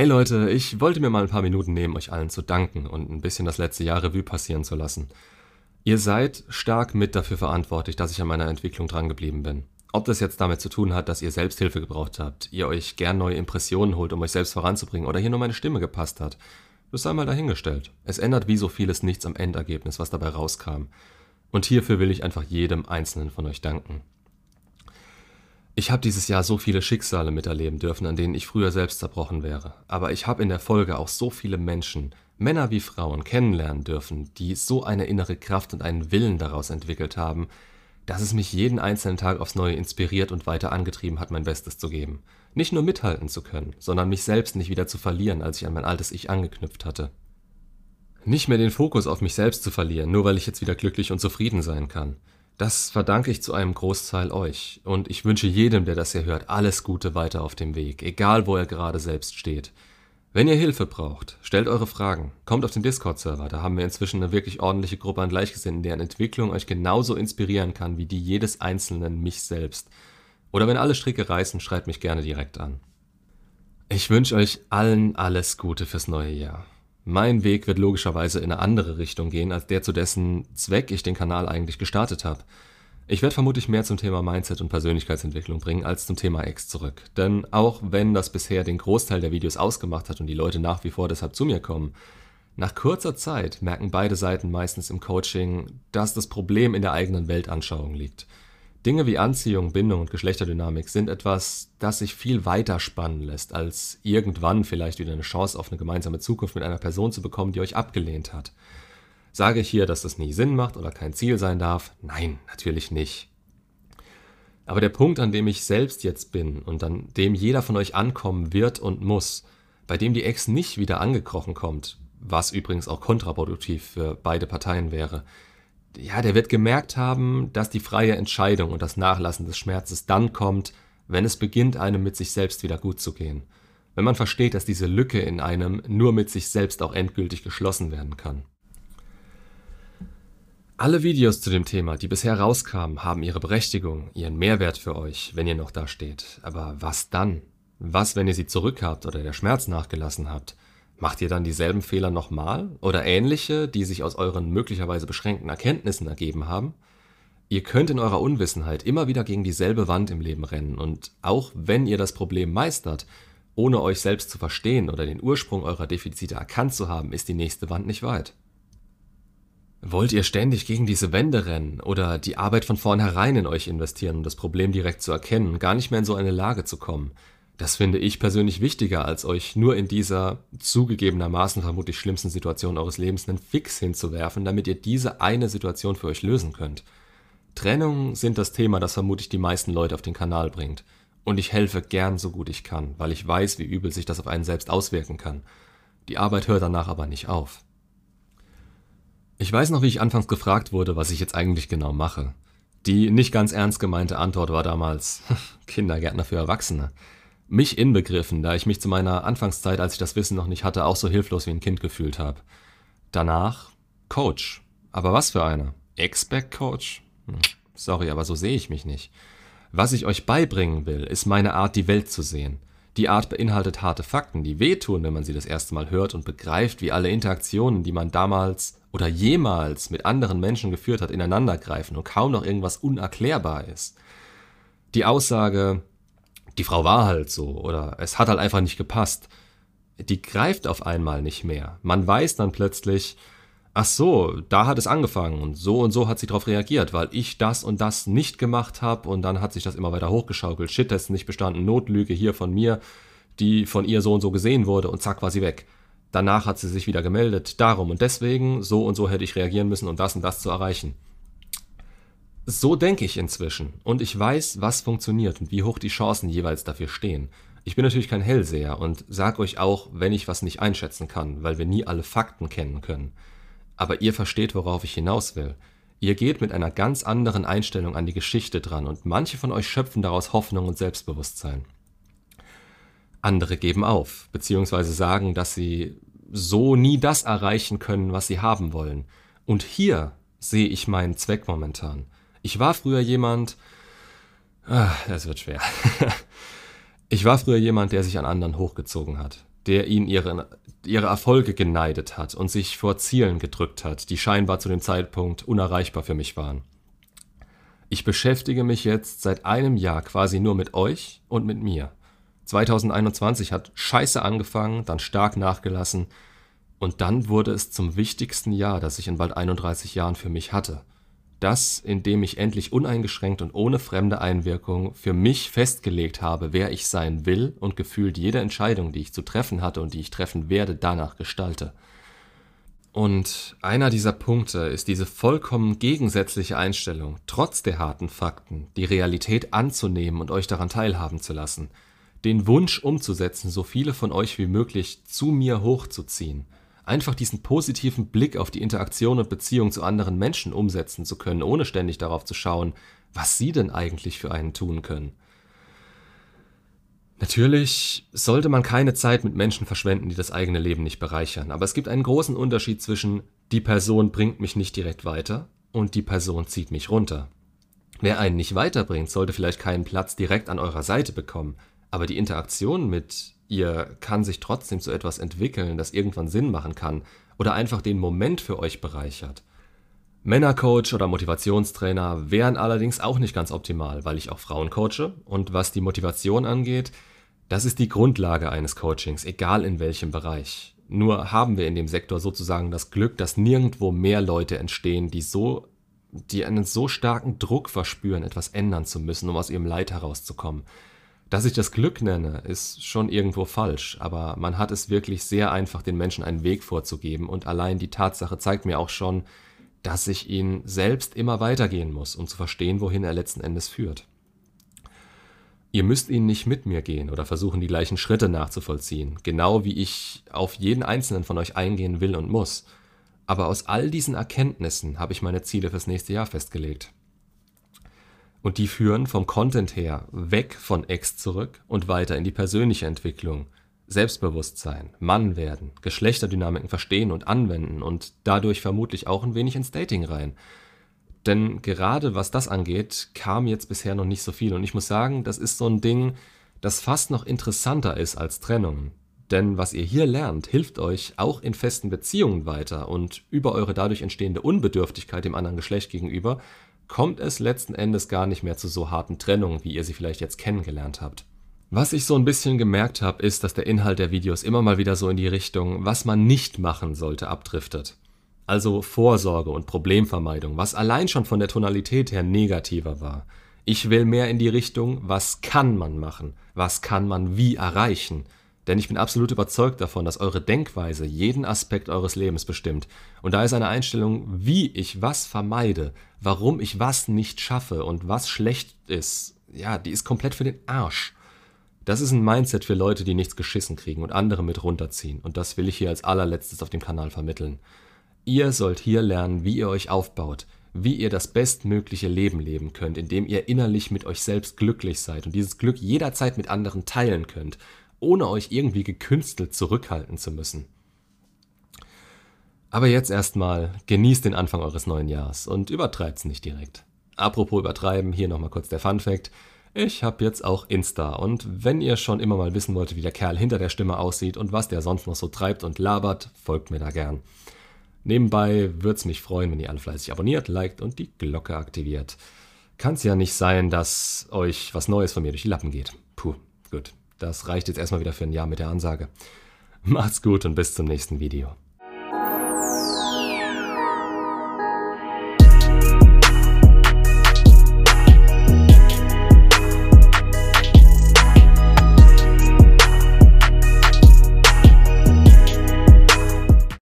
Hey Leute, ich wollte mir mal ein paar Minuten nehmen, euch allen zu danken und ein bisschen das letzte Jahr Revue passieren zu lassen. Ihr seid stark mit dafür verantwortlich, dass ich an meiner Entwicklung drangeblieben bin. Ob das jetzt damit zu tun hat, dass ihr Selbsthilfe gebraucht habt, ihr euch gern neue Impressionen holt, um euch selbst voranzubringen, oder hier nur meine Stimme gepasst hat, das sei mal dahingestellt. Es ändert wie so vieles nichts am Endergebnis, was dabei rauskam. Und hierfür will ich einfach jedem Einzelnen von euch danken. Ich habe dieses Jahr so viele Schicksale miterleben dürfen, an denen ich früher selbst zerbrochen wäre. Aber ich habe in der Folge auch so viele Menschen, Männer wie Frauen, kennenlernen dürfen, die so eine innere Kraft und einen Willen daraus entwickelt haben, dass es mich jeden einzelnen Tag aufs Neue inspiriert und weiter angetrieben hat, mein Bestes zu geben. Nicht nur mithalten zu können, sondern mich selbst nicht wieder zu verlieren, als ich an mein altes Ich angeknüpft hatte. Nicht mehr den Fokus auf mich selbst zu verlieren, nur weil ich jetzt wieder glücklich und zufrieden sein kann. Das verdanke ich zu einem Großteil euch. Und ich wünsche jedem, der das hier hört, alles Gute weiter auf dem Weg, egal wo er gerade selbst steht. Wenn ihr Hilfe braucht, stellt eure Fragen. Kommt auf den Discord-Server, da haben wir inzwischen eine wirklich ordentliche Gruppe an Gleichgesinnten, deren Entwicklung euch genauso inspirieren kann wie die jedes Einzelnen mich selbst. Oder wenn alle Stricke reißen, schreibt mich gerne direkt an. Ich wünsche euch allen alles Gute fürs neue Jahr. Mein Weg wird logischerweise in eine andere Richtung gehen, als der zu dessen Zweck ich den Kanal eigentlich gestartet habe. Ich werde vermutlich mehr zum Thema Mindset und Persönlichkeitsentwicklung bringen als zum Thema X zurück. Denn auch wenn das bisher den Großteil der Videos ausgemacht hat und die Leute nach wie vor deshalb zu mir kommen, nach kurzer Zeit merken beide Seiten meistens im Coaching, dass das Problem in der eigenen Weltanschauung liegt. Dinge wie Anziehung, Bindung und Geschlechterdynamik sind etwas, das sich viel weiter spannen lässt, als irgendwann vielleicht wieder eine Chance auf eine gemeinsame Zukunft mit einer Person zu bekommen, die euch abgelehnt hat. Sage ich hier, dass das nie Sinn macht oder kein Ziel sein darf? Nein, natürlich nicht. Aber der Punkt, an dem ich selbst jetzt bin und an dem jeder von euch ankommen wird und muss, bei dem die Ex nicht wieder angekrochen kommt, was übrigens auch kontraproduktiv für beide Parteien wäre, ja, der wird gemerkt haben, dass die freie Entscheidung und das Nachlassen des Schmerzes dann kommt, wenn es beginnt, einem mit sich selbst wieder gut zu gehen. Wenn man versteht, dass diese Lücke in einem nur mit sich selbst auch endgültig geschlossen werden kann. Alle Videos zu dem Thema, die bisher rauskamen, haben ihre Berechtigung, ihren Mehrwert für euch, wenn ihr noch da steht. Aber was dann? Was, wenn ihr sie zurückhabt oder der Schmerz nachgelassen habt? Macht ihr dann dieselben Fehler nochmal oder ähnliche, die sich aus euren möglicherweise beschränkten Erkenntnissen ergeben haben? Ihr könnt in eurer Unwissenheit immer wieder gegen dieselbe Wand im Leben rennen und auch wenn ihr das Problem meistert, ohne euch selbst zu verstehen oder den Ursprung eurer Defizite erkannt zu haben, ist die nächste Wand nicht weit. Wollt ihr ständig gegen diese Wände rennen oder die Arbeit von vornherein in euch investieren, um das Problem direkt zu erkennen, gar nicht mehr in so eine Lage zu kommen, das finde ich persönlich wichtiger, als euch nur in dieser zugegebenermaßen vermutlich schlimmsten Situation eures Lebens einen Fix hinzuwerfen, damit ihr diese eine Situation für euch lösen könnt. Trennungen sind das Thema, das vermutlich die meisten Leute auf den Kanal bringt. Und ich helfe gern so gut ich kann, weil ich weiß, wie übel sich das auf einen selbst auswirken kann. Die Arbeit hört danach aber nicht auf. Ich weiß noch, wie ich anfangs gefragt wurde, was ich jetzt eigentlich genau mache. Die nicht ganz ernst gemeinte Antwort war damals Kindergärtner für Erwachsene mich inbegriffen, da ich mich zu meiner Anfangszeit, als ich das Wissen noch nicht hatte, auch so hilflos wie ein Kind gefühlt habe. Danach Coach. Aber was für einer? Expert-Coach? Hm, sorry, aber so sehe ich mich nicht. Was ich euch beibringen will, ist meine Art, die Welt zu sehen. Die Art beinhaltet harte Fakten, die wehtun, wenn man sie das erste Mal hört und begreift, wie alle Interaktionen, die man damals oder jemals mit anderen Menschen geführt hat, ineinandergreifen und kaum noch irgendwas unerklärbar ist. Die Aussage, die Frau war halt so oder es hat halt einfach nicht gepasst. Die greift auf einmal nicht mehr. Man weiß dann plötzlich, ach so, da hat es angefangen und so und so hat sie darauf reagiert, weil ich das und das nicht gemacht habe und dann hat sich das immer weiter hochgeschaukelt. Shit, das ist nicht bestanden, Notlüge hier von mir, die von ihr so und so gesehen wurde und zack war sie weg. Danach hat sie sich wieder gemeldet, darum und deswegen, so und so hätte ich reagieren müssen, um das und das zu erreichen. So denke ich inzwischen und ich weiß, was funktioniert und wie hoch die Chancen jeweils dafür stehen. Ich bin natürlich kein Hellseher und sag euch auch, wenn ich was nicht einschätzen kann, weil wir nie alle Fakten kennen können. Aber ihr versteht, worauf ich hinaus will. Ihr geht mit einer ganz anderen Einstellung an die Geschichte dran und manche von euch schöpfen daraus Hoffnung und Selbstbewusstsein. Andere geben auf, beziehungsweise sagen, dass sie so nie das erreichen können, was sie haben wollen. Und hier sehe ich meinen Zweck momentan. Ich war früher jemand, ah, das wird schwer. ich war früher jemand, der sich an anderen hochgezogen hat, der ihnen ihre, ihre Erfolge geneidet hat und sich vor Zielen gedrückt hat, die scheinbar zu dem Zeitpunkt unerreichbar für mich waren. Ich beschäftige mich jetzt seit einem Jahr quasi nur mit euch und mit mir. 2021 hat scheiße angefangen, dann stark nachgelassen und dann wurde es zum wichtigsten Jahr, das ich in bald 31 Jahren für mich hatte. Das, in dem ich endlich uneingeschränkt und ohne fremde Einwirkung für mich festgelegt habe, wer ich sein will und gefühlt jede Entscheidung, die ich zu treffen hatte und die ich treffen werde, danach gestalte. Und einer dieser Punkte ist diese vollkommen gegensätzliche Einstellung, trotz der harten Fakten, die Realität anzunehmen und euch daran teilhaben zu lassen, den Wunsch umzusetzen, so viele von euch wie möglich zu mir hochzuziehen – einfach diesen positiven Blick auf die Interaktion und Beziehung zu anderen Menschen umsetzen zu können, ohne ständig darauf zu schauen, was sie denn eigentlich für einen tun können. Natürlich sollte man keine Zeit mit Menschen verschwenden, die das eigene Leben nicht bereichern, aber es gibt einen großen Unterschied zwischen die Person bringt mich nicht direkt weiter und die Person zieht mich runter. Wer einen nicht weiterbringt, sollte vielleicht keinen Platz direkt an eurer Seite bekommen, aber die Interaktion mit ihr kann sich trotzdem zu etwas entwickeln, das irgendwann Sinn machen kann oder einfach den Moment für euch bereichert. Männercoach oder Motivationstrainer wären allerdings auch nicht ganz optimal, weil ich auch Frauen coache und was die Motivation angeht, das ist die Grundlage eines Coachings, egal in welchem Bereich. Nur haben wir in dem Sektor sozusagen das Glück, dass nirgendwo mehr Leute entstehen, die so die einen so starken Druck verspüren, etwas ändern zu müssen, um aus ihrem Leid herauszukommen. Dass ich das Glück nenne, ist schon irgendwo falsch, aber man hat es wirklich sehr einfach, den Menschen einen Weg vorzugeben und allein die Tatsache zeigt mir auch schon, dass ich ihn selbst immer weitergehen muss, um zu verstehen, wohin er letzten Endes führt. Ihr müsst ihn nicht mit mir gehen oder versuchen, die gleichen Schritte nachzuvollziehen, genau wie ich auf jeden einzelnen von euch eingehen will und muss. Aber aus all diesen Erkenntnissen habe ich meine Ziele fürs nächste Jahr festgelegt. Und die führen vom Content her weg von Ex zurück und weiter in die persönliche Entwicklung, Selbstbewusstsein, Mann werden, Geschlechterdynamiken verstehen und anwenden und dadurch vermutlich auch ein wenig ins Dating rein. Denn gerade was das angeht, kam jetzt bisher noch nicht so viel. Und ich muss sagen, das ist so ein Ding, das fast noch interessanter ist als Trennung. Denn was ihr hier lernt, hilft euch auch in festen Beziehungen weiter und über eure dadurch entstehende Unbedürftigkeit dem anderen Geschlecht gegenüber kommt es letzten Endes gar nicht mehr zu so harten Trennungen, wie ihr sie vielleicht jetzt kennengelernt habt. Was ich so ein bisschen gemerkt habe, ist, dass der Inhalt der Videos immer mal wieder so in die Richtung, was man nicht machen sollte, abdriftet. Also Vorsorge und Problemvermeidung, was allein schon von der Tonalität her negativer war. Ich will mehr in die Richtung, was kann man machen, was kann man wie erreichen, denn ich bin absolut überzeugt davon, dass eure Denkweise jeden Aspekt eures Lebens bestimmt. Und da ist eine Einstellung, wie ich was vermeide, warum ich was nicht schaffe und was schlecht ist, ja, die ist komplett für den Arsch. Das ist ein Mindset für Leute, die nichts geschissen kriegen und andere mit runterziehen. Und das will ich hier als allerletztes auf dem Kanal vermitteln. Ihr sollt hier lernen, wie ihr euch aufbaut, wie ihr das bestmögliche Leben leben könnt, indem ihr innerlich mit euch selbst glücklich seid und dieses Glück jederzeit mit anderen teilen könnt ohne euch irgendwie gekünstelt zurückhalten zu müssen. Aber jetzt erstmal genießt den Anfang eures neuen Jahres und übertreibt's nicht direkt. Apropos übertreiben, hier nochmal kurz der Fun Fact. Ich habe jetzt auch Insta und wenn ihr schon immer mal wissen wollt, wie der Kerl hinter der Stimme aussieht und was der sonst noch so treibt und labert, folgt mir da gern. Nebenbei würd's mich freuen, wenn ihr alle fleißig abonniert, liked und die Glocke aktiviert. Kann's ja nicht sein, dass euch was Neues von mir durch die Lappen geht. Puh, gut. Das reicht jetzt erstmal wieder für ein Jahr mit der Ansage. Macht's gut und bis zum nächsten Video.